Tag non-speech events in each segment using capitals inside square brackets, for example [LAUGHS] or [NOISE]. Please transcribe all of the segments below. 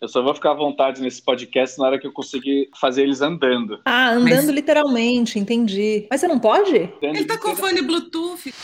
Eu só vou ficar à vontade nesse podcast na hora que eu conseguir fazer eles andando. Ah, andando Mas... literalmente, entendi. Mas você não pode? Ele tá com fone Bluetooth.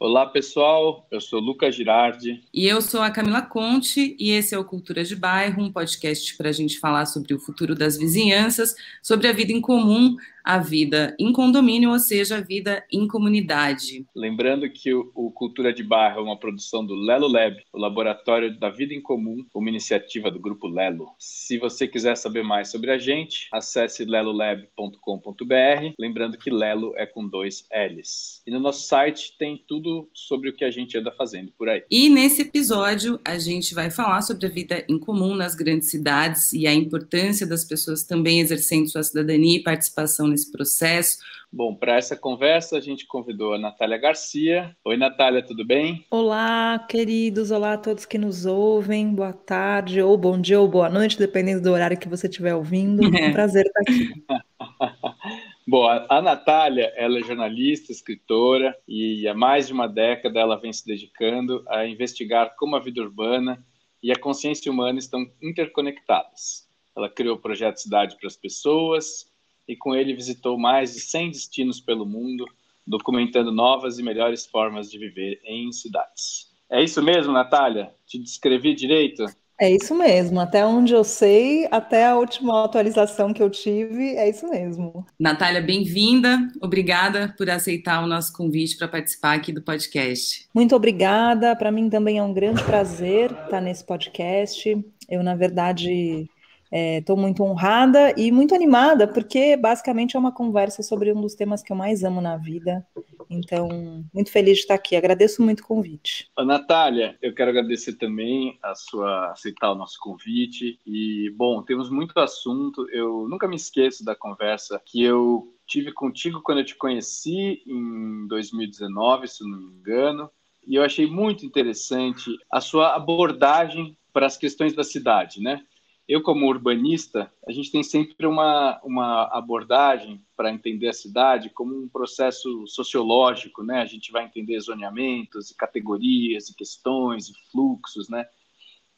Olá, pessoal. Eu sou Lucas Girardi. E eu sou a Camila Conte, e esse é o Cultura de Bairro, um podcast para a gente falar sobre o futuro das vizinhanças, sobre a vida em comum, a vida em condomínio, ou seja, a vida em comunidade. Lembrando que o, Cultura de Bairro é uma produção do Lelo Lab, o Laboratório da Vida em Comum, uma iniciativa do Grupo Lelo. Se você quiser saber mais sobre a gente, acesse lelolab.com.br, lembrando que Lelo é com dois L's. E no nosso site tem tudo sobre o que a gente anda fazendo por aí. E nesse episódio a gente vai falar sobre a vida em comum nas grandes cidades e a importância das pessoas também exercendo sua cidadania e participação nesse nesse processo. Bom, para essa conversa a gente convidou a Natália Garcia. Oi, Natália, tudo bem? Olá, queridos, olá a todos que nos ouvem. Boa tarde, ou bom dia, ou boa noite, dependendo do horário que você estiver ouvindo. [LAUGHS] É um prazer estar aqui. [LAUGHS] Bom, a Natália, ela é jornalista, escritora e há mais de uma década ela vem se dedicando a investigar como a vida urbana e a consciência humana estão interconectadas. Ela criou o projeto Cidade para as Pessoas, e com ele visitou mais de 100 destinos pelo mundo, documentando novas e melhores formas de viver em cidades. É isso mesmo, Natália? Te descrevi direito? É isso mesmo, até onde eu sei, até a última atualização que eu tive, é isso mesmo. Natália, bem-vinda, obrigada por aceitar o nosso convite para participar aqui do podcast. Muito obrigada, para mim também é um grande prazer estar nesse podcast. Eu, na verdade, Estou é, muito honrada e muito animada, porque basicamente é uma conversa sobre um dos temas que eu mais amo na vida. Então, muito feliz de estar aqui. Agradeço muito o convite. Natália, eu quero agradecer também a sua aceitar o nosso convite. E, bom, temos muito assunto. Eu nunca me esqueço da conversa que eu tive contigo quando eu te conheci em 2019, se não me engano. E eu achei muito interessante a sua abordagem para as questões da cidade, né? Eu, como urbanista, a gente tem sempre uma, uma abordagem para entender a cidade como um processo sociológico, né? A gente vai entender zoneamentos, categorias, questões, fluxos, né?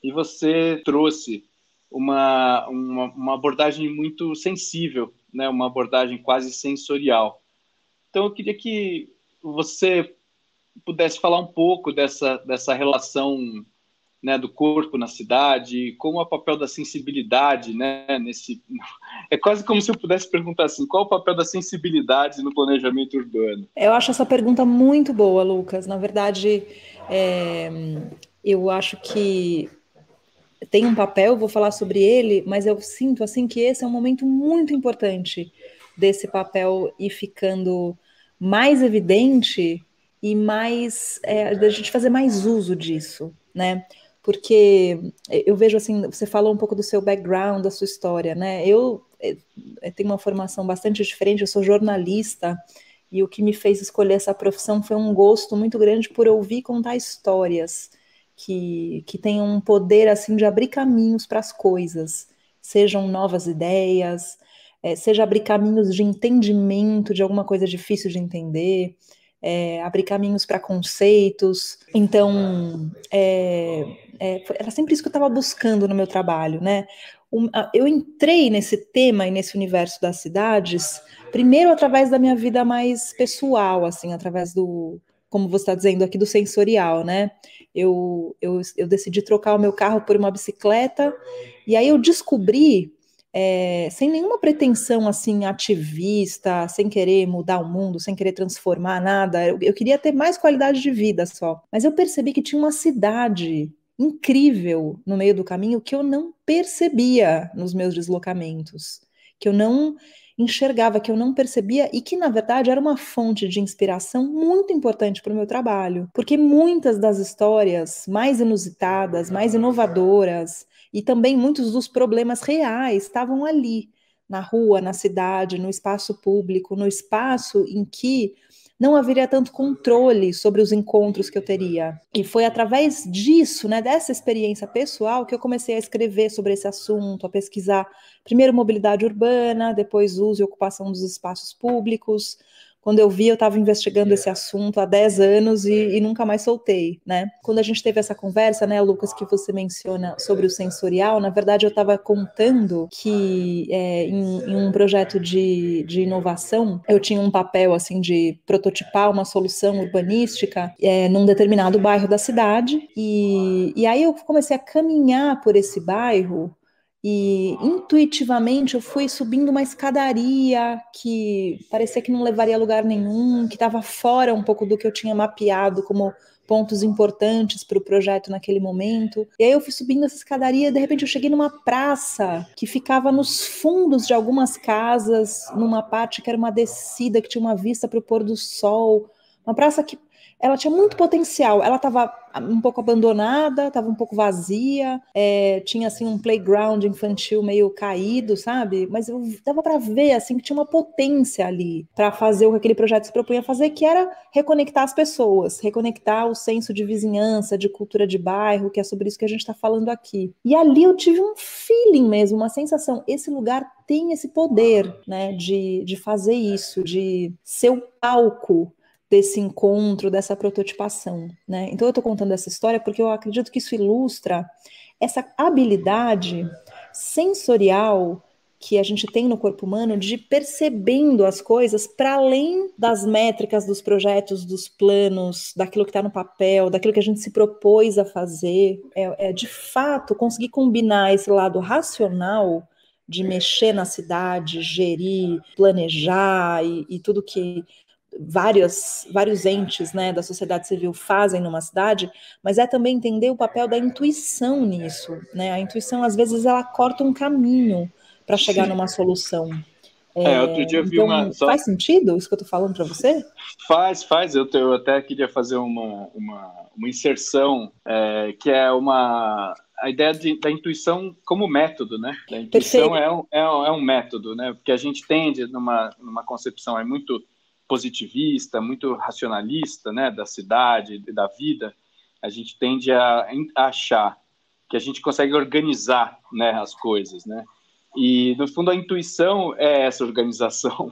E você trouxe uma, uma, uma abordagem muito sensível, né? Uma abordagem quase sensorial. Então, eu queria que você pudesse falar um pouco dessa, dessa relação né, do corpo na cidade, como é o papel da sensibilidade, né, nesse é quase como se eu pudesse perguntar assim, qual é o papel da sensibilidade no planejamento urbano? Eu acho essa pergunta muito boa, Lucas. Na verdade, é, eu acho que tem um papel, vou falar sobre ele, mas eu sinto assim que esse é um momento muito importante desse papel ir ficando mais evidente e mais é, da gente fazer mais uso disso, né? Porque eu vejo assim, você falou um pouco do seu background, da sua história, né? Eu, eu tenho uma formação bastante diferente, eu sou jornalista, e o que me fez escolher essa profissão foi um gosto muito grande por ouvir contar histórias que, que têm um poder assim de abrir caminhos para as coisas, sejam novas ideias, é, seja abrir caminhos de entendimento de alguma coisa difícil de entender é, abrir caminhos para conceitos. Então, é, é, era sempre isso que eu estava buscando no meu trabalho, né? eu entrei nesse tema e nesse universo das cidades, primeiro através da minha vida mais pessoal, assim, através do, como você está dizendo aqui, do sensorial, né? Eu, eu, eu decidi trocar o meu carro por uma bicicleta, e aí eu descobri é, sem nenhuma pretensão assim ativista, sem querer mudar o mundo, sem querer transformar nada. Eu, eu, queria ter mais qualidade de vida só. Mas eu percebi que tinha uma cidade incrível no meio do caminho que eu não percebia nos meus deslocamentos, que eu não enxergava, que eu não percebia e que na verdade era uma fonte de inspiração muito importante para o meu trabalho, porque muitas das histórias mais inusitadas, mais inovadoras, e também muitos dos problemas reais estavam ali, na rua, na cidade, no espaço público, no espaço em que não haveria tanto controle sobre os encontros que eu teria. E foi através disso, né, dessa experiência pessoal, que eu comecei a escrever sobre esse assunto, a pesquisar primeiro mobilidade urbana, depois uso e ocupação dos espaços públicos, Quando eu vi, eu estava investigando esse assunto há 10 anos e, e, nunca mais soltei, né? Quando a gente teve essa conversa, né, Lucas, que você menciona sobre o sensorial, na verdade eu estava contando que é, em, em, um projeto de, de inovação, eu tinha um papel, assim, de prototipar uma solução urbanística é, num determinado bairro da cidade. E, e aí eu comecei a caminhar por esse bairro e intuitivamente eu fui subindo uma escadaria que parecia que não levaria a lugar nenhum, que estava fora um pouco do que eu tinha mapeado como pontos importantes para o projeto naquele momento. E aí eu fui subindo essa escadaria e de repente eu cheguei numa praça que ficava nos fundos de algumas casas, numa parte que era uma descida que tinha uma vista para o pôr do sol. Uma praça que ela tinha muito potencial. Ela estava um pouco abandonada, estava um pouco vazia, é, tinha assim um playground infantil meio caído, sabe? Mas eu dava para ver assim que tinha uma potência ali para fazer o que aquele projeto se propunha fazer, que era reconectar as pessoas, reconectar o senso de vizinhança, de cultura de bairro, que é sobre isso que a gente está falando aqui. E ali eu tive um feeling mesmo, uma sensação. Esse lugar tem esse poder, né, de, de fazer isso, de ser o palco desse encontro, dessa prototipação, né? Então eu estou contando essa história porque eu acredito que isso ilustra essa habilidade sensorial que a gente tem no corpo humano de percebendo as coisas para além das métricas dos projetos, dos planos, daquilo que está no papel, daquilo que a gente se propôs a fazer. É, é de fato conseguir combinar esse lado racional de mexer na cidade, gerir, planejar e, e tudo que vários, vários entes né, da sociedade civil fazem numa cidade, mas é também entender o papel da intuição nisso. Né? A intuição, às vezes, ela corta um caminho para chegar Sim. numa solução. É, é, outro dia eu vi então, uma. Só... Faz sentido isso que eu estou falando para você? Faz, faz. Eu, eu, até queria fazer uma, uma, uma inserção, é, que é uma. A ideia de, da intuição como método, né? A intuição é um, é, um, é um método, né? Porque a gente tende, numa, numa concepção é muito positivista, muito racionalista, né, da cidade, da vida, a gente tende a, achar que a gente consegue organizar, né, as coisas, né? E no fundo a intuição é essa organização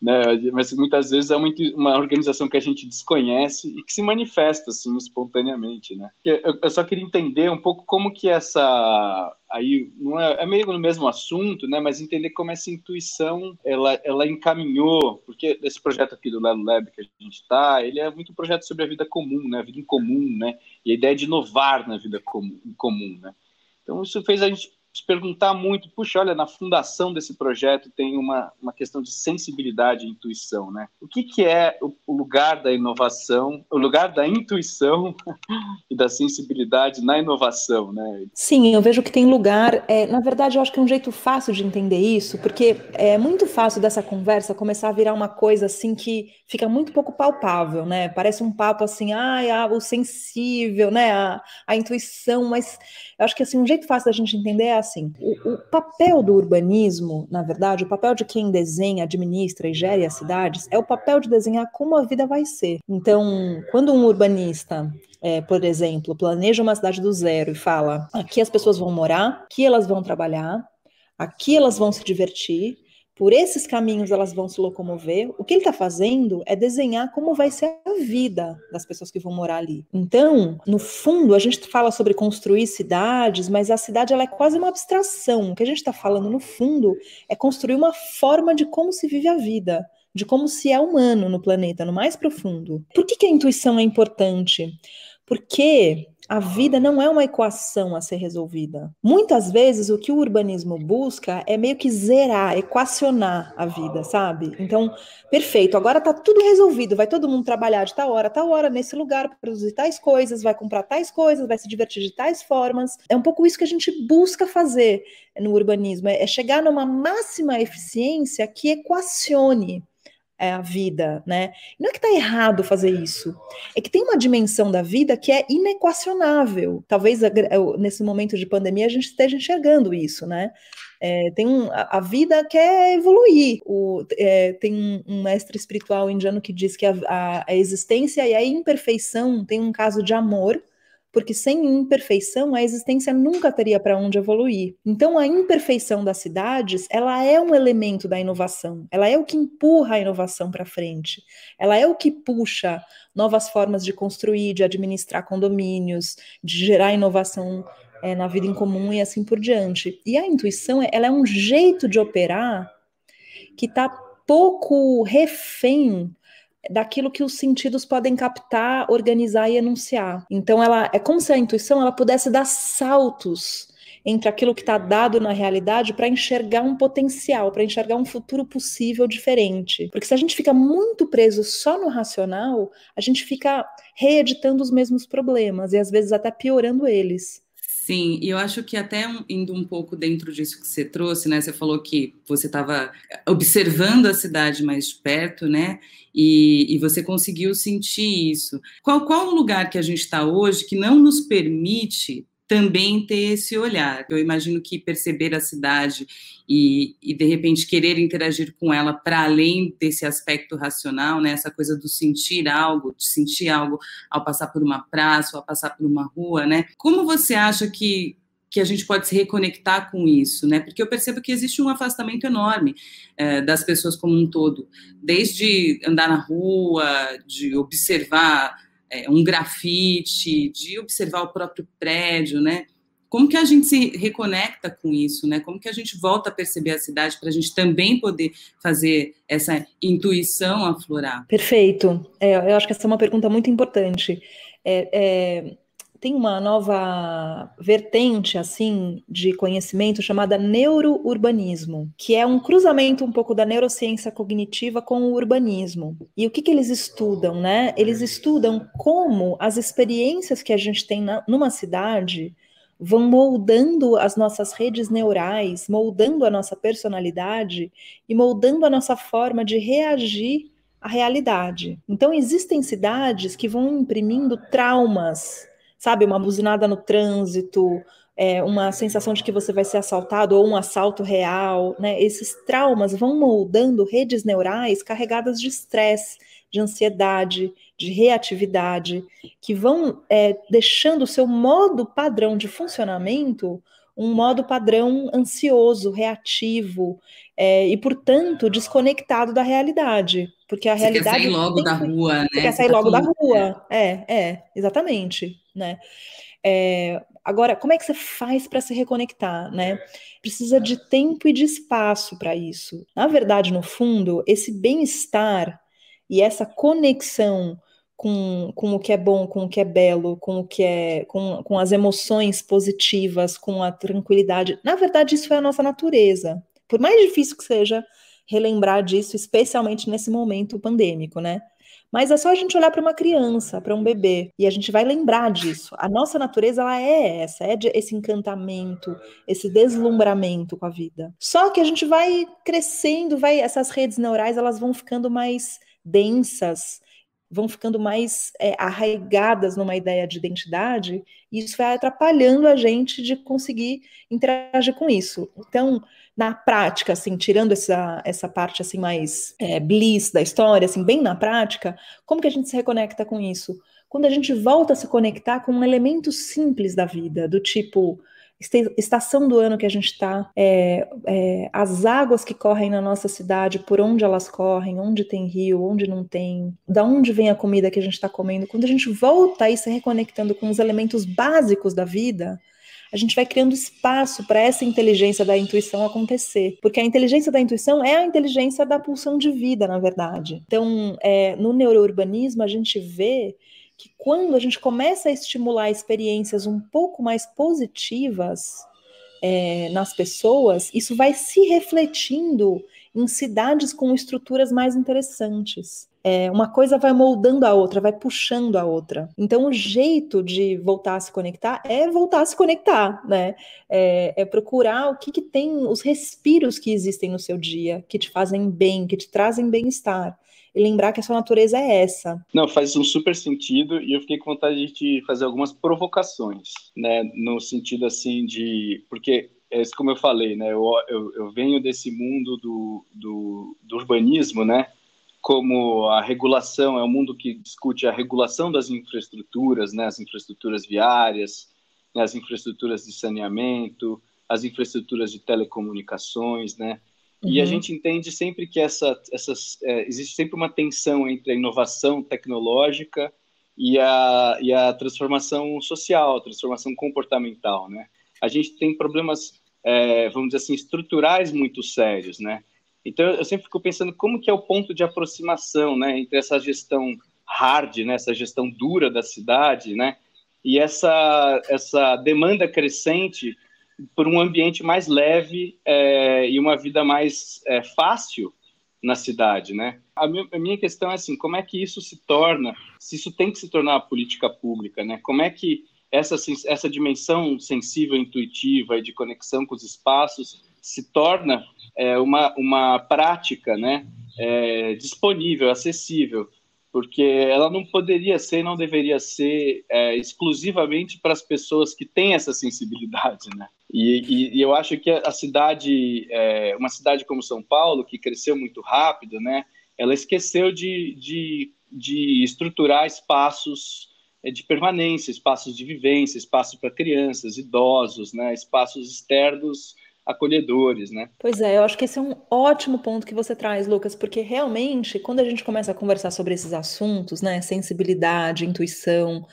né? Mas muitas vezes é uma, uma organização que a gente desconhece e que se manifesta assim espontaneamente, né? Eu, só queria entender um pouco como que essa aí não é, é, meio no mesmo assunto, né? Mas entender como essa intuição ela, ela encaminhou, porque esse projeto aqui do Lelo Lab que a gente está, ele é muito um projeto sobre a vida comum, né? A vida em comum, né? E a ideia de inovar na vida comum, comum, né? Então isso fez a gente se perguntar muito, puxa, olha, na fundação desse projeto tem uma, uma questão de sensibilidade e intuição, né? O que, que é o, o lugar da inovação, o lugar da intuição [LAUGHS] e da sensibilidade na inovação, né? Sim, eu vejo que tem lugar, é, na verdade eu acho que é um jeito fácil de entender isso, porque é muito fácil dessa conversa começar a virar uma coisa assim que fica muito pouco palpável, né? Parece um papo assim, ah, o sensível, né? A, a intuição, mas eu acho que assim, um jeito fácil da gente entender é assim: o, o, papel do urbanismo, na verdade, o papel de quem desenha, administra e gere as cidades é o papel de desenhar como a vida vai ser. Então, quando um urbanista é, por exemplo, planeja uma cidade do zero e fala: aqui as pessoas vão morar, aqui elas vão trabalhar, aqui elas vão se divertir, por esses caminhos elas vão se locomover. O que ele está fazendo é desenhar como vai ser a vida das pessoas que vão morar ali. Então, no fundo, a gente fala sobre construir cidades, mas a cidade ela é quase uma abstração. O que a gente está falando, no fundo, é construir uma forma de como se vive a vida de como se é humano no planeta, no mais profundo. Por que, que a intuição é importante? Porque a vida não é uma equação a ser resolvida. Muitas vezes o que o urbanismo busca é meio que zerar, equacionar a vida, sabe? Então, perfeito, agora tá tudo resolvido, vai todo mundo trabalhar de tal hora, tal hora nesse lugar, produzir tais coisas, vai comprar tais coisas, vai se divertir de tais formas. É um pouco isso que a gente busca fazer no urbanismo, é chegar numa máxima eficiência que equacione é, a vida, né? Não é que está errado fazer isso, é que tem uma dimensão da vida que é inequacionável. Talvez nesse momento de pandemia a gente esteja enxergando isso, né? É, tem um, a, a, vida quer evoluir. O, é, tem um, um, mestre espiritual indiano que diz que a, a, a existência e a imperfeição tem um caso de amor porque sem imperfeição a existência nunca teria para onde evoluir. Então a imperfeição das cidades, ela é um elemento da inovação, ela é o que empurra a inovação para frente, ela é o que puxa novas formas de construir, de administrar condomínios, de gerar inovação é, na vida em comum e assim por diante. E a intuição, ela é um jeito de operar que está pouco refém daquilo que os sentidos podem captar, organizar e enunciar. Então ela é como se a intuição ela pudesse dar saltos entre aquilo que está dado na realidade para enxergar um potencial, para enxergar um futuro possível diferente. Porque se a gente fica muito preso só no racional, a gente fica reeditando os mesmos problemas e às vezes até piorando eles. Sim, e eu acho que até indo um pouco dentro disso que você trouxe, né? Você falou que você estava observando a cidade mais de perto, né? E, e, você conseguiu sentir isso. Qual, qual o lugar que a gente está hoje que não nos permite também ter esse olhar. Eu imagino que perceber a cidade e, e de repente querer interagir com ela para além desse aspecto racional, né, essa coisa do sentir algo, de sentir algo ao passar por uma praça, ou ao passar por uma rua, né? Como você acha que que a gente pode se reconectar com isso, né? Porque eu percebo que existe um afastamento enorme é, das pessoas como um todo, desde andar na rua, de observar é, um grafite, de observar o próprio prédio, né? Como que a gente se reconecta com isso, né? Como que a gente volta a perceber a cidade para a gente também poder fazer essa intuição aflorar? Perfeito. É, eu acho que essa é uma pergunta muito importante. É, é tem uma nova vertente assim de conhecimento chamada neurourbanismo, que é um cruzamento um pouco da neurociência cognitiva com o urbanismo. E o que, que eles estudam, né? Eles estudam como as experiências que a gente tem na, numa cidade vão moldando as nossas redes neurais, moldando a nossa personalidade e moldando a nossa forma de reagir à realidade. Então existem cidades que vão imprimindo traumas sabe, uma buzinada no trânsito, é, uma sensação de que você vai ser assaltado ou um assalto real, né? Esses traumas vão moldando redes neurais carregadas de estresse, de ansiedade, de reatividade, que vão é, deixando o seu modo padrão de funcionamento um modo padrão ansioso, reativo é, e, portanto, desconectado da realidade. Porque a Você realidade. Quer sair logo da rua, né? Quer sair tá logo da rua. É, é, exatamente. Né? É, agora, como é que você faz para se reconectar, né? Precisa de tempo e de espaço para isso. Na verdade, no fundo, esse bem-estar e essa conexão com, com o que é bom, com o que é belo, com o que é com, com as emoções positivas, com a tranquilidade. Na verdade, isso é a nossa natureza. Por mais difícil que seja relembrar disso, especialmente nesse momento pandêmico, né? Mas é só a gente olhar para uma criança, para um bebê, e a gente vai lembrar disso. A nossa natureza ela é essa, é esse encantamento, esse deslumbramento com a vida. Só que a gente vai crescendo, vai essas redes neurais elas vão ficando mais densas, vão ficando mais é, arraigadas numa ideia de identidade, e isso vai atrapalhando a gente de conseguir interagir com isso. Então, na prática, assim, tirando essa, essa parte assim mais é, bliss da história, assim, bem na prática, como que a gente se reconecta com isso? Quando a gente volta a se conectar com um elemento simples da vida, do tipo estação do ano que a gente está, é, é, as águas que correm na nossa cidade, por onde elas correm, onde tem rio, onde não tem, da onde vem a comida que a gente está comendo. Quando a gente volta a ir se reconectando com os elementos básicos da vida, a gente vai criando espaço para essa inteligência da intuição acontecer. Porque a inteligência da intuição é a inteligência da pulsão de vida, na verdade. Então, é, no neurourbanismo, a gente vê que quando a gente começa a estimular experiências um pouco mais positivas é, nas pessoas, isso vai se refletindo em cidades com estruturas mais interessantes. É, uma coisa vai moldando a outra, vai puxando a outra. Então, o jeito de voltar a se conectar é voltar a se conectar, né? É, é procurar o que, que tem, os respiros que existem no seu dia, que te fazem bem, que te trazem bem-estar e lembrar que a sua natureza é essa. Não, faz um super sentido e eu fiquei com vontade de fazer algumas provocações, né, no sentido assim de, porque é como eu falei, né, eu, eu, eu venho desse mundo do, do, do urbanismo, né, como a regulação, é um mundo que discute a regulação das infraestruturas, né, as infraestruturas viárias, né, as infraestruturas de saneamento, as infraestruturas de telecomunicações, né? Uhum. E a uhum. gente entende sempre que essa, essas, é, existe sempre uma tensão entre a inovação tecnológica e a, e a transformação social, a transformação comportamental, né? A gente tem problemas, é, vamos dizer assim, estruturais muito sérios, né? Então eu sempre fico pensando como que é o ponto de aproximação, né, entre essa gestão hard, né, essa gestão dura da cidade, né, e essa essa demanda crescente por um ambiente mais leve é, e uma vida mais é, fácil na cidade, né? A minha, a minha, questão é assim, como é que isso se torna, se isso tem que se tornar política pública, né? Como é que essa, essa dimensão sensível, intuitiva e de conexão com os espaços se torna é, uma, uma prática, né? É, disponível, acessível porque ela não poderia ser, não deveria ser é, exclusivamente para as pessoas que têm essa sensibilidade, né? E, e, e eu acho que a cidade, é, uma cidade como São Paulo, que cresceu muito rápido, né? Ela esqueceu de, de, de estruturar espaços é, de permanência, espaços de vivência, espaços para crianças, idosos, né? Espaços externos acolhedores, né? Pois é, eu acho que esse é um ótimo ponto que você traz, Lucas, porque realmente, quando a gente começa a conversar sobre esses assuntos, né, sensibilidade, intuição,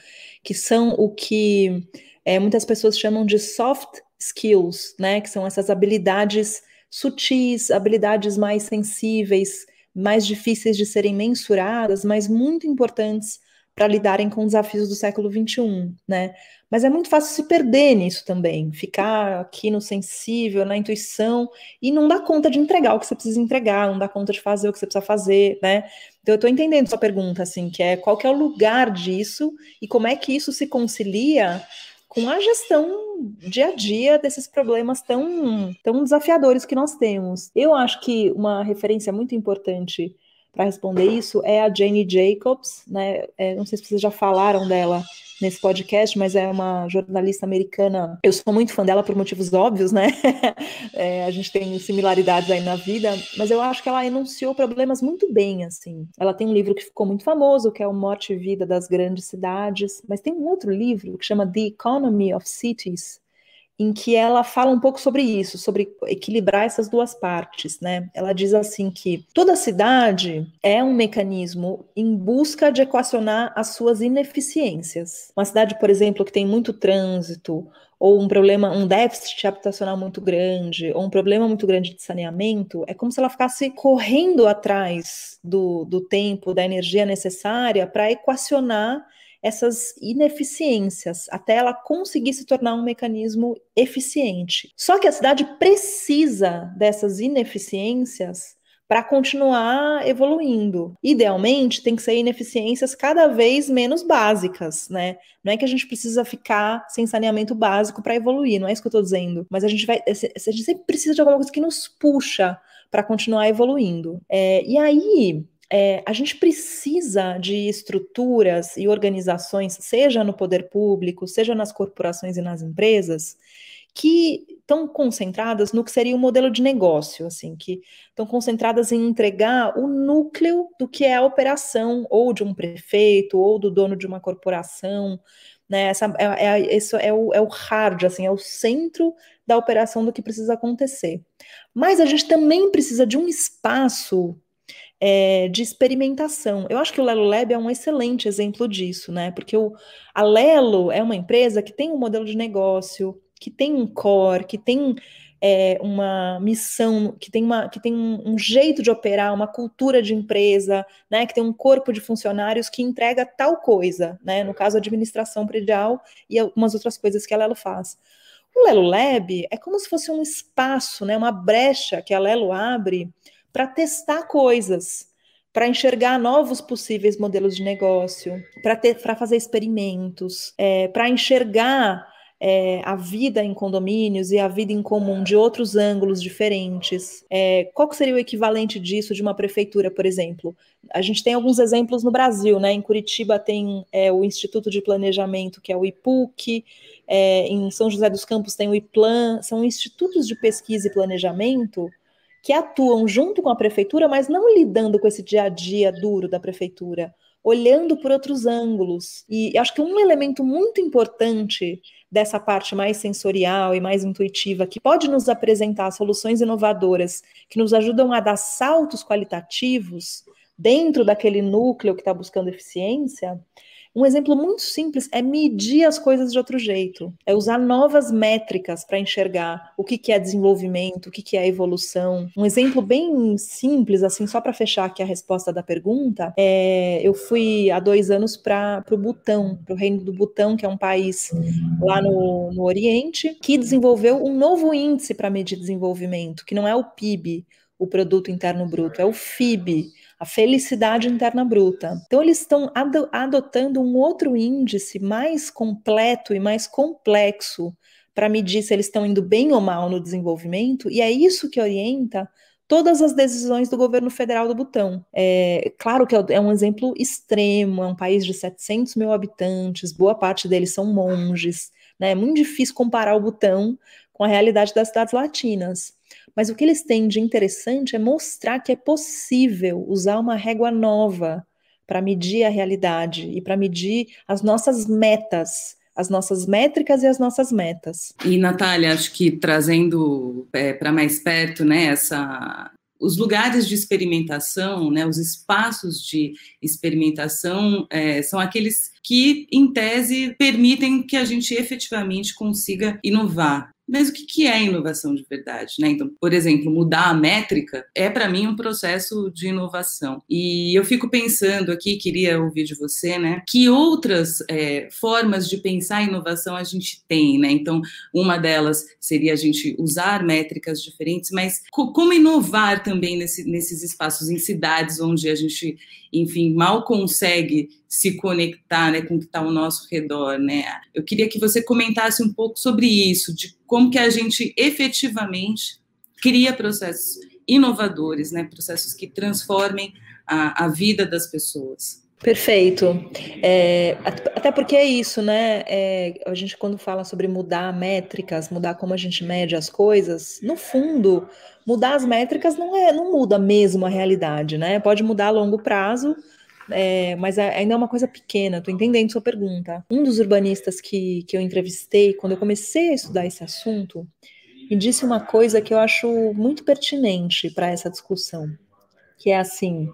que são o que é, muitas pessoas chamam de soft skills, né, que são essas habilidades sutis, habilidades mais sensíveis, mais difíceis de serem mensuradas, mas muito importantes para lidarem com desafios do século XXI, né? Mas é muito fácil se perder nisso também, ficar aqui no sensível, na intuição, e não dar conta de entregar o que você precisa entregar, não dar conta de fazer o que você precisa fazer, né? Então eu estou entendendo sua pergunta, assim, que é qual que é o lugar disso e como é que isso se concilia com a gestão dia a dia desses problemas tão, tão desafiadores que nós temos. Eu acho que uma referência muito importante para responder isso é a Jane Jacobs, né? É, não sei se vocês já falaram dela nesse podcast, mas é uma jornalista americana. Eu sou muito fã dela por motivos óbvios, né? [LAUGHS] é, a gente tem similaridades aí na vida, mas eu acho que ela enunciou problemas muito bem, assim. Ela tem um livro que ficou muito famoso, que é o Morte e Vida das Grandes Cidades, mas tem um outro livro que chama The Economy of Cities, em que ela fala um pouco sobre isso, sobre equilibrar essas duas partes, né? Ela diz assim que toda cidade é um mecanismo em busca de equacionar as suas ineficiências. Uma cidade, por exemplo, que tem muito trânsito, ou um problema, um déficit habitacional muito grande, ou um problema muito grande de saneamento, é como se ela ficasse correndo atrás do, do tempo, da energia necessária para equacionar essas ineficiências até ela conseguir se tornar um mecanismo eficiente. Só que a cidade precisa dessas ineficiências para continuar evoluindo. Idealmente, tem que ser ineficiências cada vez menos básicas, né? Não é que a gente precisa ficar sem saneamento básico para evoluir, não é isso que eu estou dizendo. Mas a gente vai, a gente sempre precisa de alguma coisa que nos puxa para continuar evoluindo. É, e aí, é, a gente precisa de estruturas e organizações, seja no poder público, seja nas corporações e nas empresas, que estão concentradas no que seria um modelo de negócio, assim, que estão concentradas em entregar o núcleo do que é a operação ou de um prefeito ou do dono de uma corporação, né? Essa é, é, é o, é o hard, assim, é o centro da operação do que precisa acontecer. Mas a gente também precisa de um espaço é, de experimentação. Eu acho que o Lelo Lab é um excelente exemplo disso, né? Porque o, a Lelo é uma empresa que tem um modelo de negócio, que tem um core, que tem é, uma missão, que tem, uma, que tem um, um, jeito de operar, uma cultura de empresa, né? Que tem um corpo de funcionários que entrega tal coisa, né? No caso, administração predial e algumas outras coisas que a Lelo faz. O Lelo Lab é como se fosse um espaço, né? Uma brecha que a Lelo abre para testar coisas, para enxergar novos possíveis modelos de negócio, para fazer experimentos, é, para enxergar é, a vida em condomínios e a vida em comum de outros ângulos diferentes. É, qual seria o equivalente disso de uma prefeitura, por exemplo? A gente tem alguns exemplos no Brasil, né? Em Curitiba tem é, o Instituto de Planejamento, que é o IPUC, é, em São José dos Campos tem o IPLAN, são institutos de pesquisa e planejamento que atuam junto com a prefeitura, mas não lidando com esse dia a dia duro da prefeitura, olhando por outros ângulos. E acho que um elemento muito importante dessa parte mais sensorial e mais intuitiva, que pode nos apresentar soluções inovadoras que nos ajudam a dar saltos qualitativos dentro daquele núcleo que está buscando eficiência, um exemplo muito simples é medir as coisas de outro jeito, é usar novas métricas para enxergar o que, que é desenvolvimento, o que, que é evolução. Um exemplo bem simples, assim, só para fechar aqui a resposta da pergunta, é, eu fui há dois anos para o Butão, para o Reino do Butão, que é um país lá no, no Oriente, que desenvolveu um novo índice para medir desenvolvimento, que não é o PIB, o Produto Interno Bruto, é o FIB a felicidade interna bruta. Então, eles estão adotando um outro índice mais completo e mais complexo para medir se eles estão indo bem ou mal no desenvolvimento, e é isso que orienta todas as decisões do governo federal do Butão. É claro que é um exemplo extremo, é um país de 700 mil habitantes, boa parte deles são monges, né? É muito difícil comparar o Butão com a realidade das cidades latinas. Mas o que eles têm de interessante é mostrar que é possível usar uma régua nova para medir a realidade e para medir as nossas metas, as nossas métricas e as nossas metas. E Natália, acho que trazendo é, para mais perto, né, essa os lugares de experimentação, né, os espaços de experimentação é, são aqueles que, em tese, permitem que a gente efetivamente consiga inovar. Mas o que é inovação de verdade? Né? Então, por exemplo, mudar a métrica é para mim um processo de inovação. E eu fico pensando aqui, queria ouvir de você, né? Que outras é, formas de pensar inovação a gente tem, né? Então, uma delas seria a gente usar métricas diferentes, mas co como inovar também nesse, nesses espaços em cidades onde a gente, enfim, mal consegue se conectar né, com o que está ao nosso redor, né? Eu queria que você comentasse um pouco sobre isso, de como que a gente efetivamente cria processos inovadores, né? Processos que transformem a, a vida das pessoas. Perfeito. É, até porque é isso, né? É, a gente, quando fala sobre mudar métricas, mudar como a gente mede as coisas, no fundo, mudar as métricas não, é, não muda mesmo a realidade, né? Pode mudar a longo prazo, é, mas ainda é uma coisa pequena, estou entendendo sua pergunta. Um dos urbanistas que, que eu entrevistei, quando eu comecei a estudar esse assunto, me disse uma coisa que eu acho muito pertinente para essa discussão, que é assim,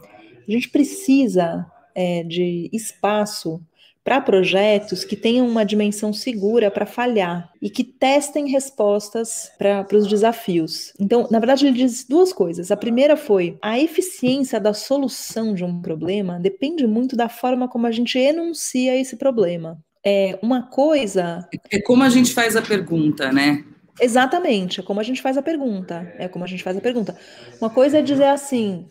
a gente precisa é, de espaço para projetos que tenham uma dimensão segura para falhar e que testem respostas para os desafios. Então, na verdade, ele diz duas coisas. A primeira foi a eficiência da solução de um problema depende muito da forma como a gente enuncia esse problema. É uma coisa. É como a gente faz a pergunta, né? Exatamente, é como a gente faz a pergunta. É como a gente faz a pergunta. Uma coisa é dizer assim: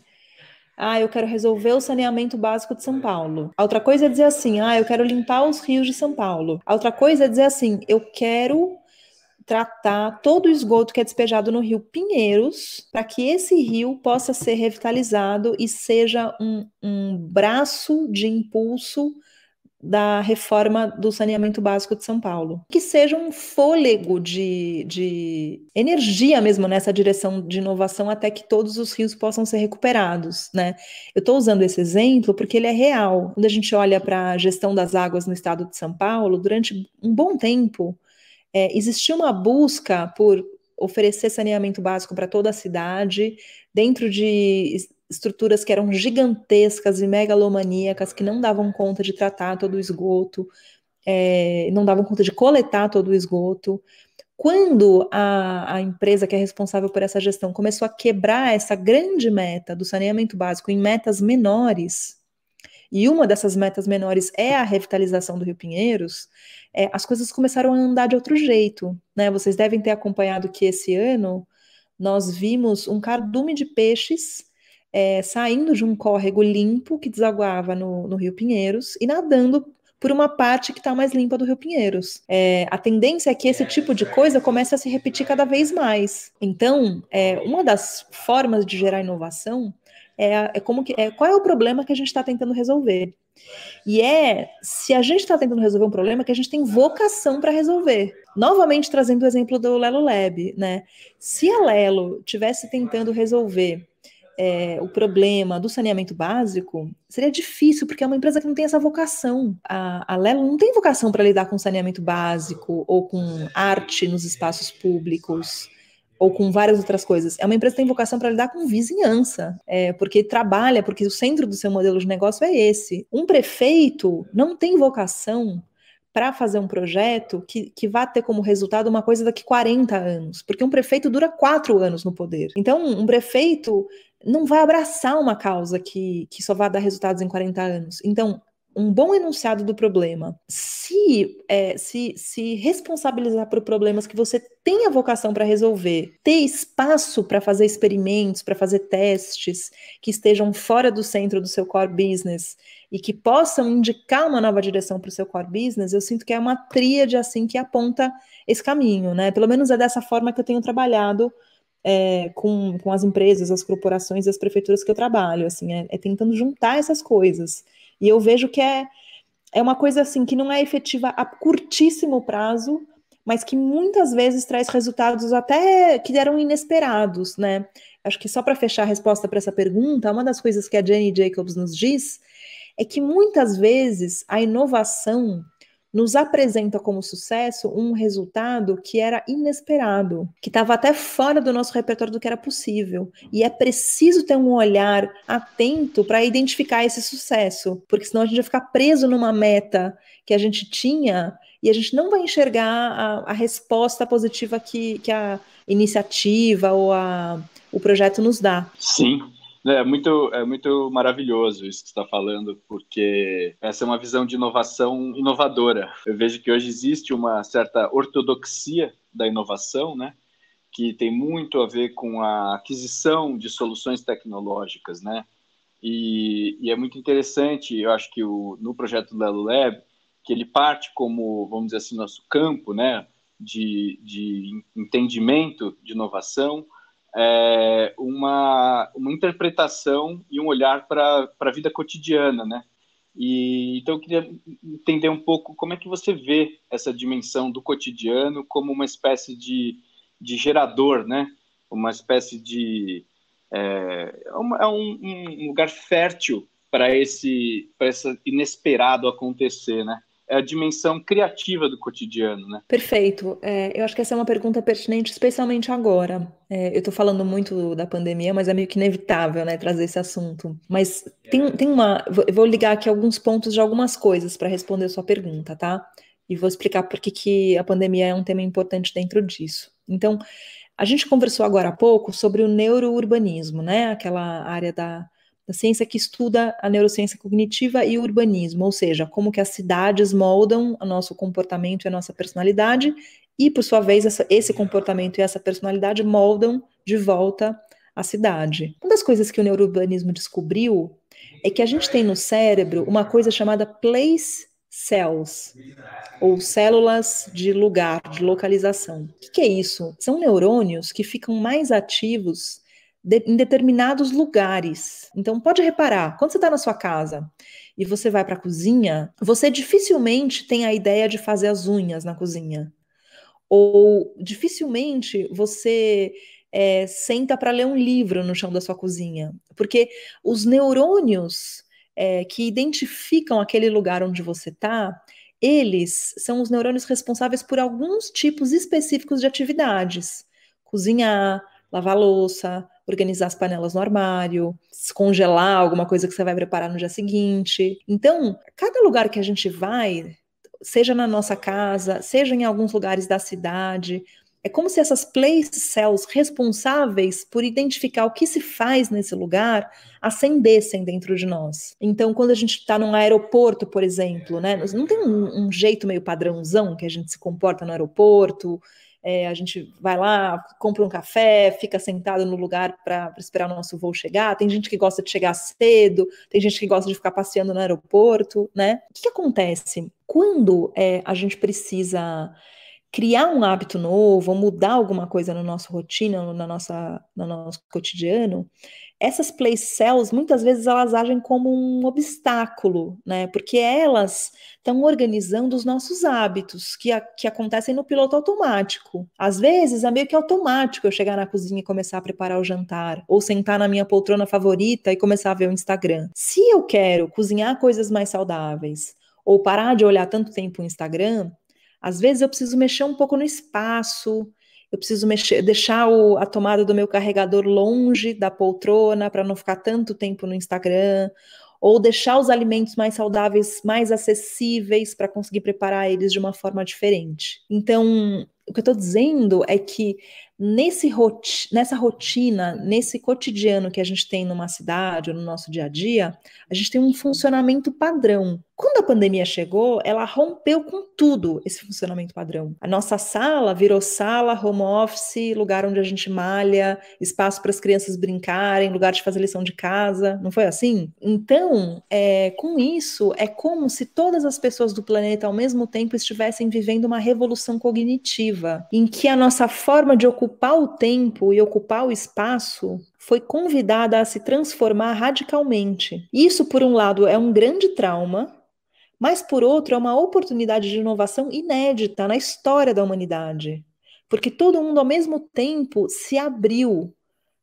ah, eu quero resolver o saneamento básico de São Paulo. A outra coisa é dizer assim, ah, eu quero limpar os rios de São Paulo. A outra coisa é dizer assim, eu quero tratar todo o esgoto que é despejado no rio Pinheiros, para que esse rio possa ser revitalizado e seja um, um braço de impulso da reforma do saneamento básico de São Paulo. Que seja um fôlego de, de energia mesmo nessa direção de inovação até que todos os rios possam ser recuperados, né? Eu estou usando esse exemplo porque ele é real. Quando a gente olha para a gestão das águas no estado de São Paulo, durante um bom tempo, é, existiu uma busca por oferecer saneamento básico para toda a cidade, dentro de estruturas que eram gigantescas e megalomaníacas, que não davam conta de tratar todo o esgoto, é, não davam conta de coletar todo o esgoto. Quando a, a empresa que é responsável por essa gestão começou a quebrar essa grande meta do saneamento básico em metas menores, e uma dessas metas menores é a revitalização do Rio Pinheiros, é, as coisas começaram a andar de outro jeito. Né? Vocês devem ter acompanhado que esse ano nós vimos um cardume de peixes é, saindo de um córrego limpo que desaguava no, no Rio Pinheiros e nadando por uma parte que está mais limpa do Rio Pinheiros. É, a tendência é que esse tipo de coisa comece a se repetir cada vez mais. Então, é, uma das formas de gerar inovação é, é como que é, qual é o problema que a gente está tentando resolver. E é se a gente está tentando resolver um problema que a gente tem vocação para resolver. Novamente trazendo o exemplo do Lelo Lab, né? Se a Lelo tivesse tentando resolver é, o problema do saneamento básico, seria difícil, porque é uma empresa que não tem essa vocação. A, a Lelo não tem vocação para lidar com saneamento básico ou com arte nos espaços públicos ou com várias outras coisas. É uma empresa que tem vocação para lidar com vizinhança, é, porque trabalha, porque o centro do seu modelo de negócio é esse. Um prefeito não tem vocação para fazer um projeto que, que vá ter como resultado uma coisa daqui 40 anos, porque um prefeito dura quatro anos no poder. Então, um prefeito não vai abraçar uma causa que, que só vai dar resultados em 40 anos. Então, um bom enunciado do problema, se, é, se, se responsabilizar por problemas que você tem a vocação para resolver, ter espaço para fazer experimentos, para fazer testes que estejam fora do centro do seu core business e que possam indicar uma nova direção para o seu core business, eu sinto que é uma tríade assim que aponta esse caminho, né? Pelo menos é dessa forma que eu tenho trabalhado é, com, com as empresas, as corporações e as prefeituras que eu trabalho, assim, é, é tentando juntar essas coisas. E eu vejo que é, é uma coisa assim que não é efetiva a curtíssimo prazo, mas que muitas vezes traz resultados até que eram inesperados, né? Acho que só para fechar a resposta para essa pergunta, uma das coisas que a Jenny Jacobs nos diz é que muitas vezes a inovação nos apresenta como sucesso um resultado que era inesperado, que estava até fora do nosso repertório do que era possível. E é preciso ter um olhar atento para identificar esse sucesso, porque senão a gente vai ficar preso numa meta que a gente tinha e a gente não vai enxergar a, a resposta positiva que, que a iniciativa ou a, o projeto nos dá. Sim. É muito, é muito maravilhoso isso que está falando, porque essa é uma visão de inovação inovadora. Eu vejo que hoje existe uma certa ortodoxia da inovação, né? que tem muito a ver com a aquisição de soluções tecnológicas, né? E, e é muito interessante, eu acho que o, no projeto Lelo Lab, que ele parte como, vamos dizer assim, nosso campo, né, de, de entendimento de inovação, é, uma, uma interpretação e um olhar para a vida cotidiana, né? E, então eu queria entender um pouco como é que você vê essa dimensão do cotidiano como uma espécie de, de gerador, né? Uma espécie de é, é é um, um lugar fértil para esse esse inesperado acontecer, né? É a dimensão criativa do cotidiano, né? Perfeito. É, eu acho que essa é uma pergunta pertinente, especialmente agora. É, eu estou falando muito da pandemia, mas é meio que inevitável, né, trazer esse assunto. Mas tem, tem uma. Eu vou ligar aqui alguns pontos de algumas coisas para responder a sua pergunta, tá? E vou explicar por que, que a pandemia é um tema importante dentro disso. Então, a gente conversou agora há pouco sobre o neurourbanismo, né? Aquela área da a ciência que estuda a neurociência cognitiva e o urbanismo, ou seja, como que as cidades moldam o nosso comportamento e a nossa personalidade, e por sua vez essa, esse comportamento e essa personalidade moldam de volta a cidade. Uma das coisas que o neurourbanismo descobriu é que a gente tem no cérebro uma coisa chamada place cells, ou células de lugar, de localização. O que é isso? São neurônios que ficam mais ativos de, em determinados lugares. Então, pode reparar, quando você está na sua casa e você vai para a cozinha, você dificilmente tem a ideia de fazer as unhas na cozinha. Ou dificilmente você é, senta para ler um livro no chão da sua cozinha. Porque os neurônios é, que identificam aquele lugar onde você está, eles são os neurônios responsáveis por alguns tipos específicos de atividades. Cozinhar, lavar louça, organizar as panelas no armário, descongelar alguma coisa que você vai preparar no dia seguinte. Então, cada lugar que a gente vai, seja na nossa casa, seja em alguns lugares da cidade, é como se essas place cells responsáveis por identificar o que se faz nesse lugar acendessem dentro de nós. Então, quando a gente está num aeroporto, por exemplo, né, não tem um, um jeito meio padrãozão que a gente se comporta no aeroporto, é, a gente vai lá, compra um café, fica sentado no lugar para esperar o nosso voo chegar. Tem gente que gosta de chegar cedo, tem gente que gosta de ficar passeando no aeroporto, né? O que, que acontece? Quando é, a gente precisa criar um hábito novo, ou mudar alguma coisa na nossa rotina, na nossa, no nosso cotidiano, essas place cells, muitas vezes elas agem como um obstáculo, né? Porque elas estão organizando os nossos hábitos, que, a, que acontecem no piloto automático. Às vezes é meio que automático eu chegar na cozinha e começar a preparar o jantar, ou sentar na minha poltrona favorita e começar a ver o Instagram. Se eu quero cozinhar coisas mais saudáveis, ou parar de olhar tanto tempo o Instagram, às vezes eu preciso mexer um pouco no espaço, eu preciso mexer, deixar o, a tomada do meu carregador longe da poltrona para não ficar tanto tempo no Instagram, ou deixar os alimentos mais saudáveis mais acessíveis para conseguir preparar eles de uma forma diferente. Então, o que eu estou dizendo é que nesse roti nessa rotina, nesse cotidiano que a gente tem numa cidade ou no nosso dia a dia, a gente tem um funcionamento padrão. Quando a pandemia chegou, ela rompeu com tudo esse funcionamento padrão. A nossa sala virou sala, home office, lugar onde a gente malha, espaço para as crianças brincarem, lugar de fazer lição de casa. Não foi assim? Então, é, com isso, é como se todas as pessoas do planeta ao mesmo tempo estivessem vivendo uma revolução cognitiva, em que a nossa forma de ocupar o tempo e ocupar o espaço foi convidada a se transformar radicalmente. Isso, por um lado, é um grande trauma, mas por outro é uma oportunidade de inovação inédita na história da humanidade, porque todo mundo ao mesmo tempo se abriu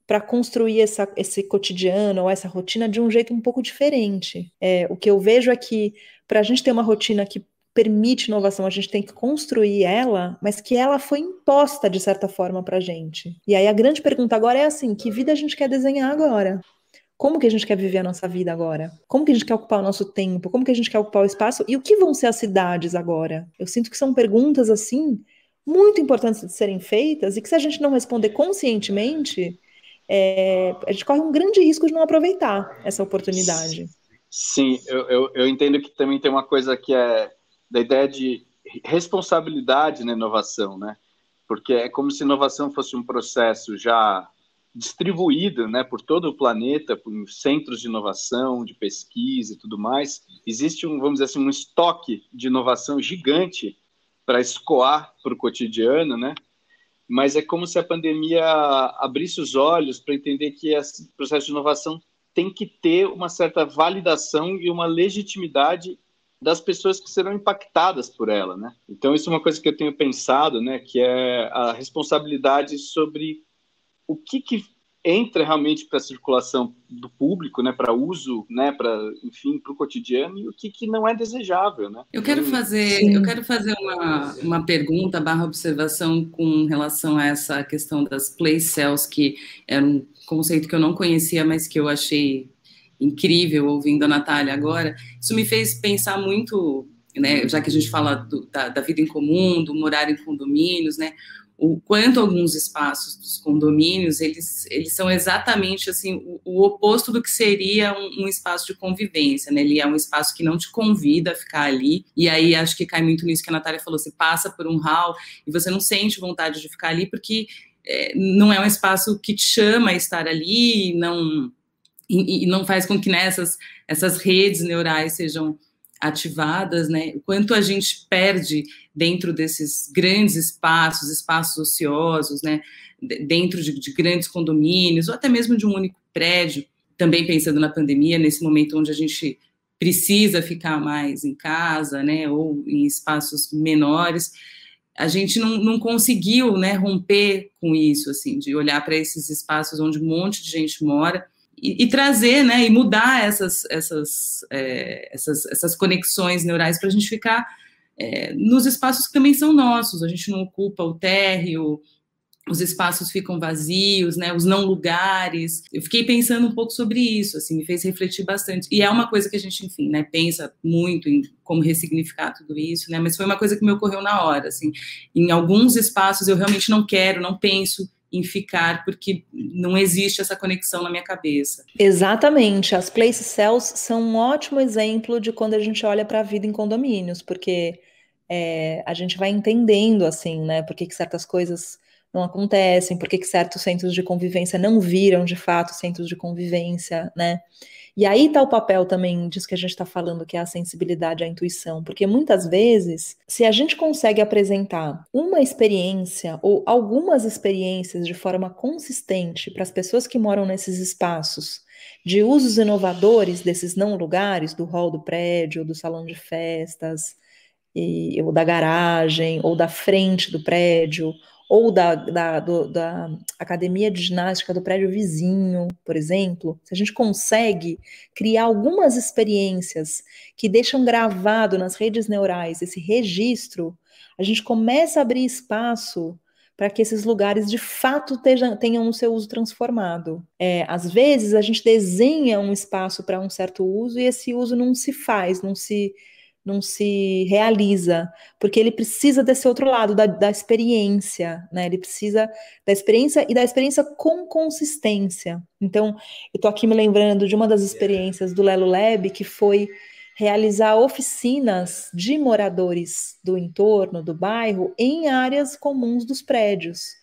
para construir essa, esse cotidiano ou essa rotina de um jeito um pouco diferente. É, o que eu vejo é que para a gente ter uma rotina que permite inovação, a gente tem que construir ela, mas que ela foi imposta de certa forma para a gente. E aí a grande pergunta agora é assim: que vida a gente quer desenhar agora? Como que a gente quer viver a nossa vida agora? Como que a gente quer ocupar o nosso tempo? Como que a gente quer ocupar o espaço? E o que vão ser as cidades agora? Eu sinto que são perguntas assim muito importantes de serem feitas e que se a gente não responder conscientemente, é, a gente corre um grande risco de não aproveitar essa oportunidade. Sim, eu, eu, eu entendo que também tem uma coisa que é da ideia de responsabilidade na inovação, né? Porque é como se inovação fosse um processo já distribuído né, por todo o planeta, por centros de inovação, de pesquisa e tudo mais, existe um, vamos dizer assim, um estoque de inovação gigante para escoar para o cotidiano, né? Mas é como se a pandemia abrisse os olhos para entender que esse processo de inovação tem que ter uma certa validação e uma legitimidade das pessoas que serão impactadas por ela, né? Então isso é uma coisa que eu tenho pensado, né? Que é a responsabilidade sobre o que, que entra realmente para a circulação do público, né, para uso, né, para enfim, para o cotidiano e o que, que não é desejável, né? Eu quero fazer, Sim. eu quero fazer uma, uma pergunta barra observação com relação a essa questão das place cells, que era um conceito que eu não conhecia, mas que eu achei incrível ouvindo a Natália agora. Isso me fez pensar muito, né, já que a gente fala do, da, da vida em comum, do morar em condomínios, né? O quanto alguns espaços dos condomínios eles, eles são exatamente assim o, o oposto do que seria um, um, espaço de convivência, né? Ele é um espaço que não te convida a ficar ali. E aí acho que cai muito nisso que a Natália falou: você passa por um hall e você não sente vontade de ficar ali porque é, não é um espaço que te chama a estar ali, não e, e não faz com que nessas essas redes neurais sejam ativadas, né? O quanto a gente perde dentro desses grandes espaços, espaços ociosos, né? Dentro de, de, grandes condomínios ou até mesmo de um único prédio. Também pensando na pandemia, nesse momento onde a gente precisa ficar mais em casa, né? Ou em espaços menores, a gente não, não conseguiu, né? Romper com isso, assim, de olhar para esses espaços onde um monte de gente mora e, e, trazer, né, e mudar essas, essas, é, essas, essas conexões neurais para a gente ficar é, nos espaços que também são nossos. A gente não ocupa o térreo, os espaços ficam vazios, né, os não lugares. Eu fiquei pensando um pouco sobre isso, assim, me fez refletir bastante. E é uma coisa que a gente, enfim, né, pensa muito em como ressignificar tudo isso, né, mas foi uma coisa que me ocorreu na hora, assim. Em alguns espaços eu realmente não quero, não penso em ficar, porque não existe essa conexão na minha cabeça. Exatamente. As place cells são um ótimo exemplo de quando a gente olha para a vida em condomínios, porque é, a gente vai entendendo assim, né? Por que certas coisas não acontecem, por que certos centros de convivência não viram de fato centros de convivência, né? E aí está o papel também disso que a gente está falando, que é a sensibilidade à intuição, porque muitas vezes, se a gente consegue apresentar uma experiência ou algumas experiências de forma consistente para as pessoas que moram nesses espaços, de usos inovadores desses não lugares, do hall do prédio, do salão de festas, e, ou da garagem, ou da frente do prédio, ou da, da, do, da academia de ginástica do prédio vizinho, por exemplo, se a gente consegue criar algumas experiências que deixam gravado nas redes neurais esse registro, a gente começa a abrir espaço para que esses lugares de fato tenham, tenham o seu uso transformado. É, às vezes a gente desenha um espaço para um certo uso e esse uso não se faz, não se não se realiza, porque ele precisa desse outro lado, da, da experiência, né? Ele precisa da experiência e da experiência com consistência. Então, eu tô aqui me lembrando de uma das experiências do Lelo Lab, que foi realizar oficinas de moradores do entorno, do bairro, em áreas comuns dos prédios.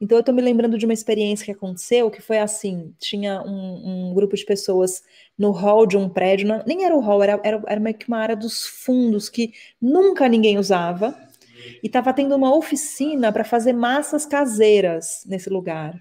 Então, eu estou me lembrando de uma experiência que aconteceu, que foi assim: tinha um, um grupo de pessoas no hall de um prédio, não, nem era o hall, era, era, era meio que uma área dos fundos que nunca ninguém usava, e estava tendo uma oficina para fazer massas caseiras nesse lugar.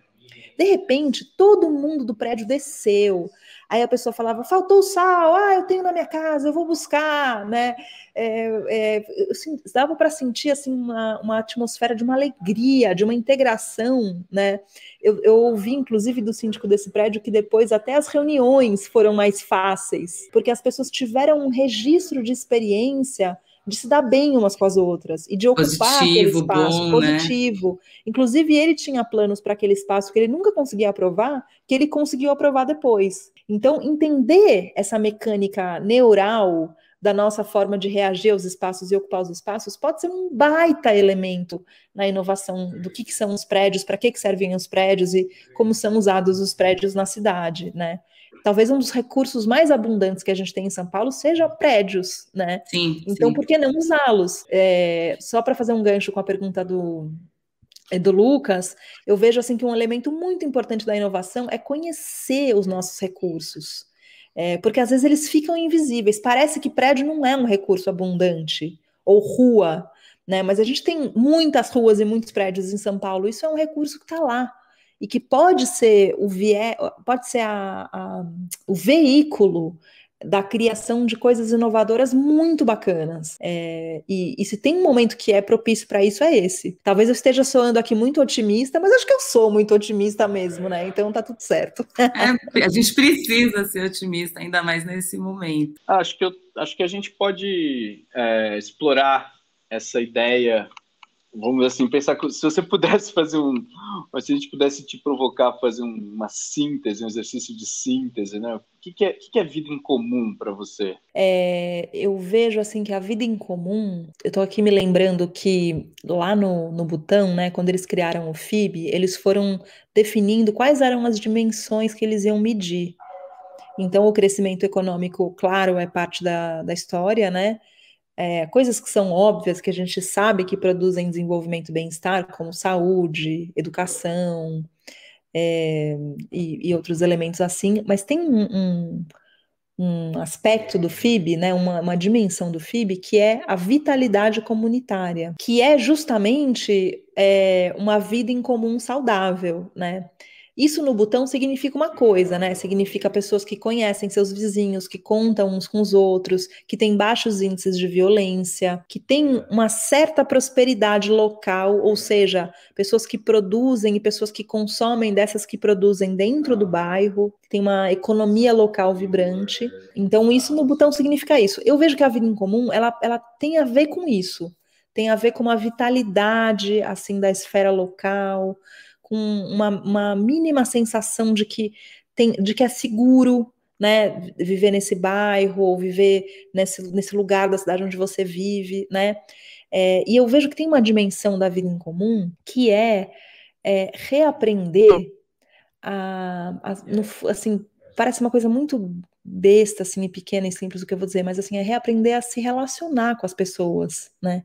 De repente, todo mundo do prédio desceu, Aí a pessoa falava, faltou sal, ah, eu tenho na minha casa, eu vou buscar, né? É, é, assim, dava para sentir assim uma, uma atmosfera de uma alegria, de uma integração, né? Eu, eu ouvi, inclusive, do síndico desse prédio que depois até as reuniões foram mais fáceis, porque as pessoas tiveram um registro de experiência de se dar bem umas com as outras e de ocupar positivo, aquele espaço bom, né? positivo. Né? Inclusive, ele tinha planos para aquele espaço que ele nunca conseguia aprovar, que ele conseguiu aprovar depois. Então, entender essa mecânica neural da nossa forma de reagir aos espaços e ocupar os espaços pode ser um baita elemento na inovação do que, que são os prédios, para que, que servem os prédios e como são usados os prédios na cidade, né? Talvez um dos recursos mais abundantes que a gente tem em São Paulo seja prédios, né? Sim. Então, sim. por que não usá-los? É, só para fazer um gancho com a pergunta do, é, do Lucas, eu vejo assim que um elemento muito importante da inovação é conhecer os nossos recursos. É, porque às vezes eles ficam invisíveis. Parece que prédio não é um recurso abundante, ou rua, né? Mas a gente tem muitas ruas e muitos prédios em São Paulo, isso é um recurso que está lá e que pode ser o vié, pode ser a, a, o veículo da criação de coisas inovadoras muito bacanas. É, e, e, se tem um momento que é propício para isso, é esse. Talvez eu esteja soando aqui muito otimista, mas acho que eu sou muito otimista mesmo, né? Então tá tudo certo. É, a gente precisa ser otimista, ainda mais nesse momento. Acho que, eu, acho que a gente pode é, explorar essa ideia vamos assim pensar se você pudesse fazer um se a gente pudesse te provocar a fazer uma síntese um exercício de síntese né? O que, que, é, o que é vida em comum para você? É, eu vejo assim que a vida em comum eu estou aqui me lembrando que lá no, no Butão né quando eles criaram o FIB eles foram definindo quais eram as dimensões que eles iam medir. Então o crescimento econômico claro é parte da, da história né é, coisas que são óbvias, que a gente sabe que produzem desenvolvimento e bem-estar, como saúde, educação é, e, e, outros elementos assim, mas tem um, um, um aspecto do FIB, né, uma, uma, dimensão do FIB, que é a vitalidade comunitária, que é justamente é, uma vida em comum saudável, né? Isso no botão significa uma coisa, né? Significa pessoas que conhecem seus vizinhos, que contam uns com os outros, que têm baixos índices de violência, que têm uma certa prosperidade local, ou seja, pessoas que produzem e pessoas que consomem dessas que produzem dentro do bairro, tem uma economia local vibrante. Então, isso no botão significa isso. Eu vejo que a vida em comum, ela, ela tem a ver com isso. Tem a ver com uma vitalidade, assim, da esfera local, com uma, uma mínima sensação de que tem, de que é seguro, né, viver nesse bairro ou viver nesse, nesse lugar da cidade onde você vive, né? É, e eu vejo que tem uma dimensão da vida em comum que é, é reaprender a, a no, assim, parece uma coisa muito besta, assim, e pequena e simples o que eu vou dizer, mas assim, é reaprender a se relacionar com as pessoas, né?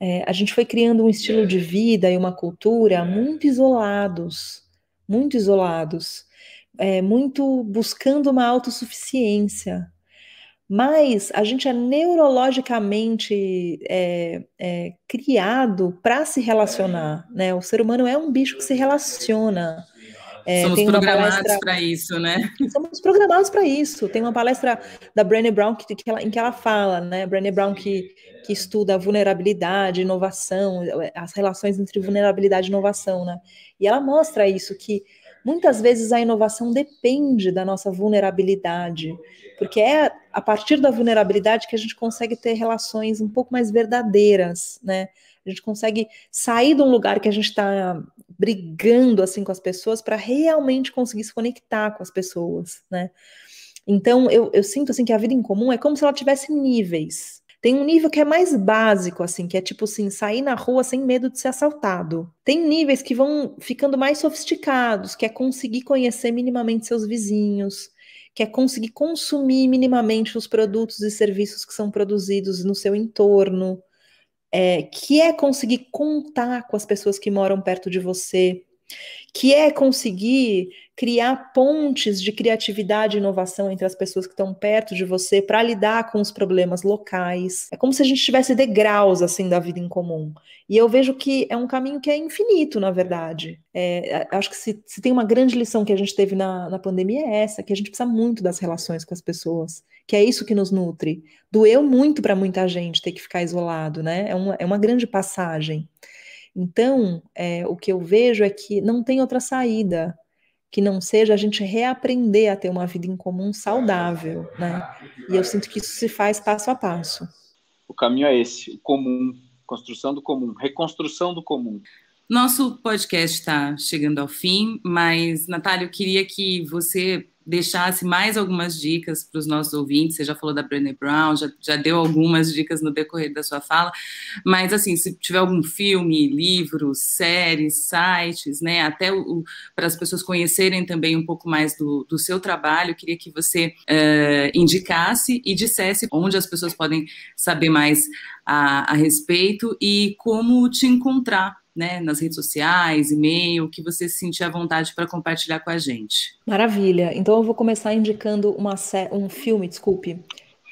É, a gente foi criando um estilo de vida e uma cultura muito isolados, muito isolados, é, muito buscando uma autossuficiência. Mas a gente é neurologicamente é, é, criado para se relacionar, né? O ser humano é um bicho que se relaciona. É, Somos programados para isso, né? [LAUGHS] Somos programados para isso. Tem uma palestra da Brené Brown que, que ela, em que ela fala, né? Brené Brown que, que estuda vulnerabilidade, inovação, as relações entre vulnerabilidade e inovação, né? E ela mostra isso, que muitas vezes a inovação depende da nossa vulnerabilidade, porque é a partir da vulnerabilidade que a gente consegue ter relações um pouco mais verdadeiras, né? A gente consegue sair de um lugar que a gente está brigando assim com as pessoas para realmente conseguir se conectar com as pessoas, né? Então eu, eu sinto assim que a vida em comum é como se ela tivesse níveis. Tem um nível que é mais básico, assim, que é tipo assim, sair na rua sem medo de ser assaltado. Tem níveis que vão ficando mais sofisticados, que é conseguir conhecer minimamente seus vizinhos, que é conseguir consumir minimamente os produtos e serviços que são produzidos no seu entorno, é, que é conseguir contar com as pessoas que moram perto de você, que é conseguir criar pontes de criatividade e inovação entre as pessoas que estão perto de você para lidar com os problemas locais. É como se a gente tivesse degraus assim da vida em comum. E eu vejo que é um caminho que é infinito, na verdade. É, acho que se, se, tem uma grande lição que a gente teve na, na pandemia é essa, que a gente precisa muito das relações com as pessoas, que é isso que nos nutre. Doeu muito para muita gente ter que ficar isolado, né? É uma, é uma grande passagem. Então, é, o que eu vejo é que não tem outra saída que não seja a gente reaprender a ter uma vida em comum saudável, né? E eu sinto que isso se faz passo a passo. O caminho é esse, o comum, construção do comum, reconstrução do comum. Nosso podcast está chegando ao fim, mas, Natália, eu queria que você deixasse mais algumas dicas para os nossos ouvintes. Você já falou da Brené Brown, já, já deu algumas dicas no decorrer da sua fala, mas assim, se tiver algum filme, livro, séries, sites, né, até para as pessoas conhecerem também um pouco mais do, do seu trabalho, queria que você uh, indicasse e dissesse onde as pessoas podem saber mais a, a respeito e como te encontrar né, nas redes sociais, e-mail, que você se sentir à vontade para compartilhar com a gente. Maravilha. Então eu vou começar indicando uma um filme, desculpe.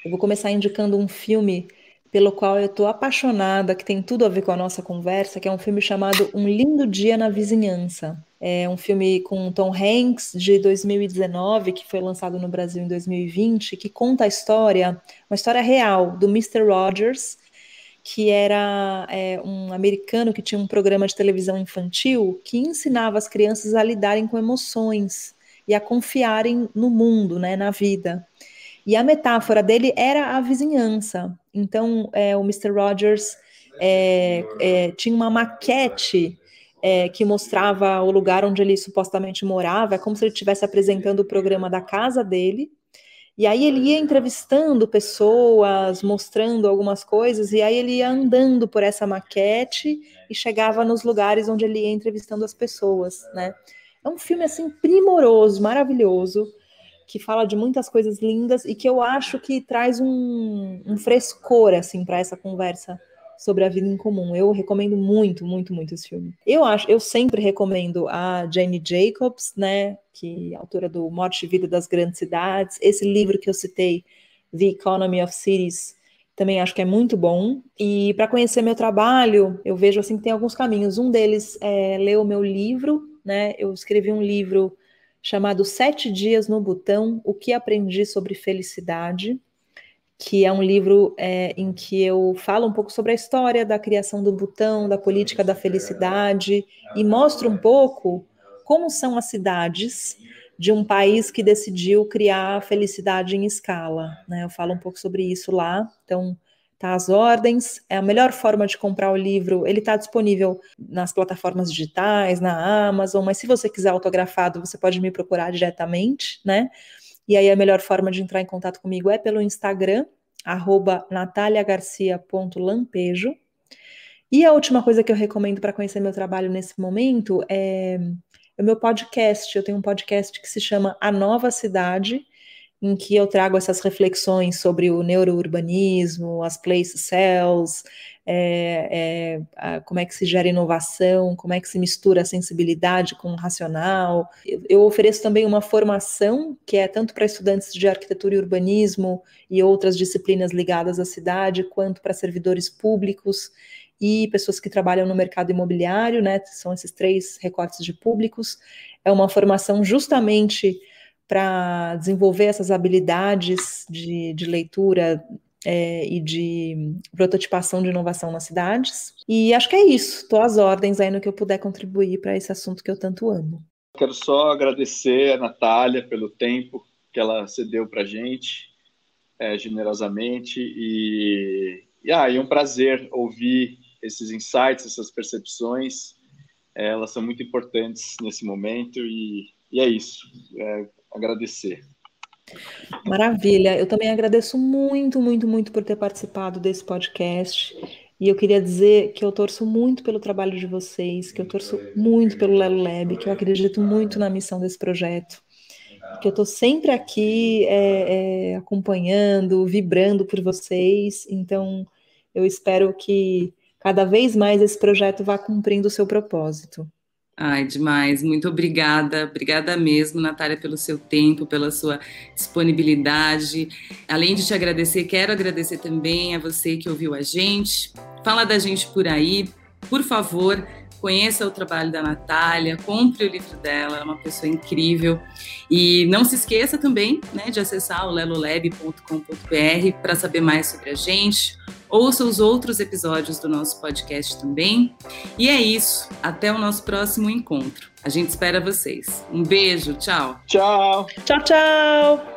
Eu vou começar indicando um filme pelo qual eu estou apaixonada, que tem tudo a ver com a nossa conversa, que é um filme chamado Um Lindo Dia na Vizinhança. É um filme com Tom Hanks de 2019, que foi lançado no Brasil em 2020, que conta a história, uma história real do Mr. Rogers, que era é, um americano que tinha um programa de televisão infantil que ensinava as crianças a lidarem com emoções e a confiarem no mundo, né, na vida. E a metáfora dele era a vizinhança. Então, é, o Mr. Rogers é, é, tinha uma maquete é, que mostrava o lugar onde ele supostamente morava, é como se ele estivesse apresentando o programa da casa dele e aí ele ia entrevistando pessoas, mostrando algumas coisas, e aí ele ia andando por essa maquete e chegava nos lugares onde ele ia entrevistando as pessoas, né? É um filme assim primoroso, maravilhoso, que fala de muitas coisas lindas e que eu acho que traz um, um frescor assim para essa conversa sobre a vida em comum. Eu recomendo muito, muito, muito esse filme. Eu acho, eu sempre recomendo a Jane Jacobs, né, que é autora do Morte e Vida das Grandes Cidades. Esse livro que eu citei, The Economy of Cities, também acho que é muito bom. E para conhecer meu trabalho, eu vejo assim que tem alguns caminhos. Um deles é ler o meu livro, né? Eu escrevi um livro chamado Sete Dias no Butão: O que aprendi sobre felicidade que é um livro é, em que eu falo um pouco sobre a história da criação do botão, da política da felicidade, e mostro um pouco como são as cidades de um país que decidiu criar a felicidade em escala. Né? Eu falo um pouco sobre isso lá, então tá às ordens. É a melhor forma de comprar o livro. Ele está disponível nas plataformas digitais, na Amazon, mas se você quiser autografado, você pode me procurar diretamente, né? E aí a melhor forma de entrar em contato comigo é pelo Instagram, arroba nataliagarcia.lampejo. E a última coisa que eu recomendo para conhecer meu trabalho nesse momento é o meu podcast. Eu tenho um podcast que se chama A Nova Cidade, em que eu trago essas reflexões sobre o neurourbanismo, as place cells, é, é, como é que se gera inovação, como é que se mistura a sensibilidade com o racional. Eu, eu ofereço também uma formação que é tanto para estudantes de arquitetura e urbanismo e outras disciplinas ligadas à cidade, quanto para servidores públicos e pessoas que trabalham no mercado imobiliário, né? São esses três recortes de públicos. É uma formação justamente para desenvolver essas habilidades de, de leitura é, e de prototipação de inovação nas cidades. E acho que é isso. Estou às ordens aí no que eu puder contribuir para esse assunto que eu tanto amo. Quero só agradecer a Natália pelo tempo que ela cedeu para a gente, é, generosamente. E, e, ah, e é um prazer ouvir esses insights, essas percepções. É, elas são muito importantes nesse momento e, e é isso. Agradecer. Maravilha. Eu também agradeço muito, muito, muito por ter participado desse podcast. E eu queria dizer que eu torço muito pelo trabalho de vocês, que eu torço muito pelo Lelo Lab, que eu acredito muito na missão desse projeto, que eu estou sempre aqui é, é, acompanhando, vibrando por vocês. Então, eu espero que cada vez mais esse projeto vá cumprindo o seu propósito. Ai, demais. Muito obrigada. Obrigada mesmo, Natália, pelo seu tempo, pela sua disponibilidade. Além de te agradecer, quero agradecer também a você que ouviu a gente. Fala da gente por aí. Por favor, conheça o trabalho da Natália, compre o livro dela, é uma pessoa incrível. E não se esqueça também né, de acessar o lelolab.com.br para saber mais sobre a gente. Ouça os outros episódios do nosso podcast também. E é isso. Até o nosso próximo encontro. A gente espera vocês. Um beijo. Tchau. Tchau. Tchau, tchau.